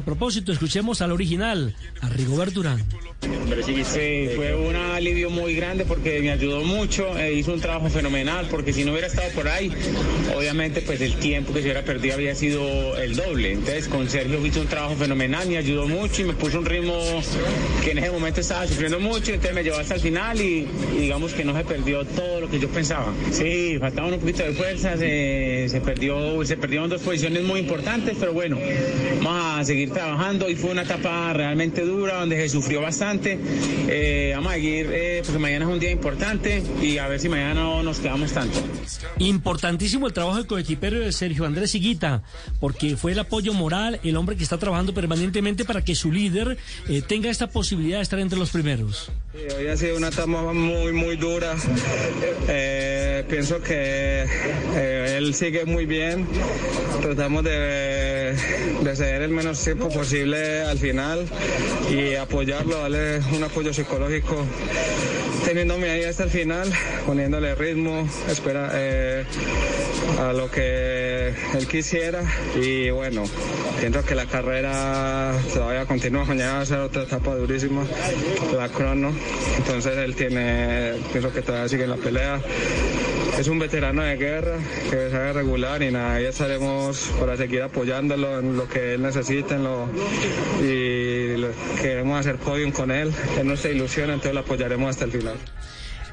A propósito, escuchemos al original, a Rigobert Durán. Sí, fue un alivio muy grande porque me ayudó mucho, e hizo un trabajo fenomenal, porque si no hubiera estado por ahí, obviamente pues el tiempo que se hubiera perdido había sido el doble. Entonces con Sergio hizo un trabajo fenomenal, me ayudó mucho y me puso un ritmo que en ese momento estaba sufriendo mucho, entonces me llevó hasta el final y, y digamos que no se perdió todo lo que yo pensaba. Sí, faltaba un poquito de fuerza, se, se perdió, se perdieron dos posiciones muy importantes, pero bueno, vamos a seguir trabajando y fue una etapa realmente dura donde se sufrió bastante. Eh, vamos a seguir eh, porque mañana es un día importante y a ver si mañana no nos quedamos tanto. Importantísimo el trabajo de coequipero de Sergio Andrés Higuita, porque fue el apoyo moral, el hombre que está trabajando permanentemente para que su líder eh, tenga esta posibilidad de estar entre los primeros. Sí, hoy ha sido una etapa muy, muy dura. Eh, pienso que eh, él sigue muy bien. Tratamos de, de ceder el menos tiempo posible al final y apoyarlo, darle un apoyo psicológico, teniéndome ahí hasta el final, poniéndole ritmo, espera eh, a lo que él quisiera. Y bueno, pienso que la carrera todavía continúa. Mañana va a ser otra etapa durísima, la crono. Entonces él tiene, pienso que todavía sigue en la pelea. Es un veterano de guerra que sabe regular y nada, ya estaremos para seguir apoyándolo en lo que él necesita y queremos hacer podium con él. Es nuestra ilusión, entonces lo apoyaremos hasta el final.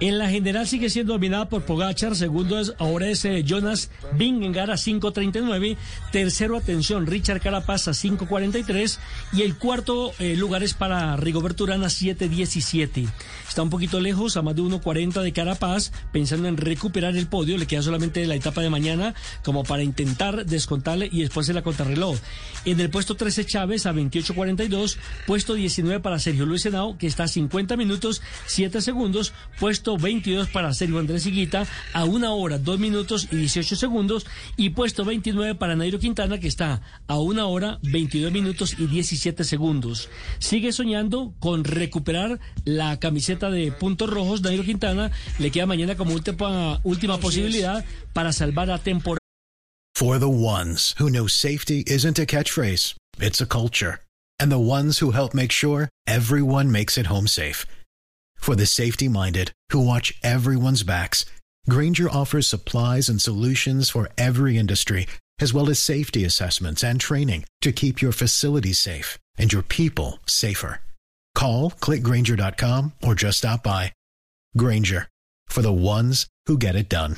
En la general sigue siendo dominada por Pogachar, segundo es, ahora es eh, Jonas Vingegaard a 5.39, tercero atención Richard Carapaz a 5.43 y el cuarto eh, lugar es para Rigoberto Urán a 7.17. Está un poquito lejos, a más de 1.40 de Carapaz, pensando en recuperar el podio, le queda solamente la etapa de mañana como para intentar descontarle y después en la contrarreloj. En el puesto 13 Chávez a 28.42, puesto 19 para Sergio Luis Henao, que está a 50 minutos 7 segundos, puesto 22 para Sergio Andrés Higuita a 1 hora 2 minutos y 18 segundos y puesto 29 para Nairo Quintana, que está a 1 hora 22 minutos y 17 segundos. Sigue soñando con recuperar la camiseta de puntos rojos. Nairo Quintana le queda mañana como última, última posibilidad para salvar la temporada. For the ones who know safety isn't a catchphrase, it's a culture. And the ones who help make sure everyone makes it home safe. For the safety minded who watch everyone's backs, Granger offers supplies and solutions for every industry, as well as safety assessments and training to keep your facilities safe and your people safer. Call clickgranger.com or just stop by. Granger for the ones who get it done.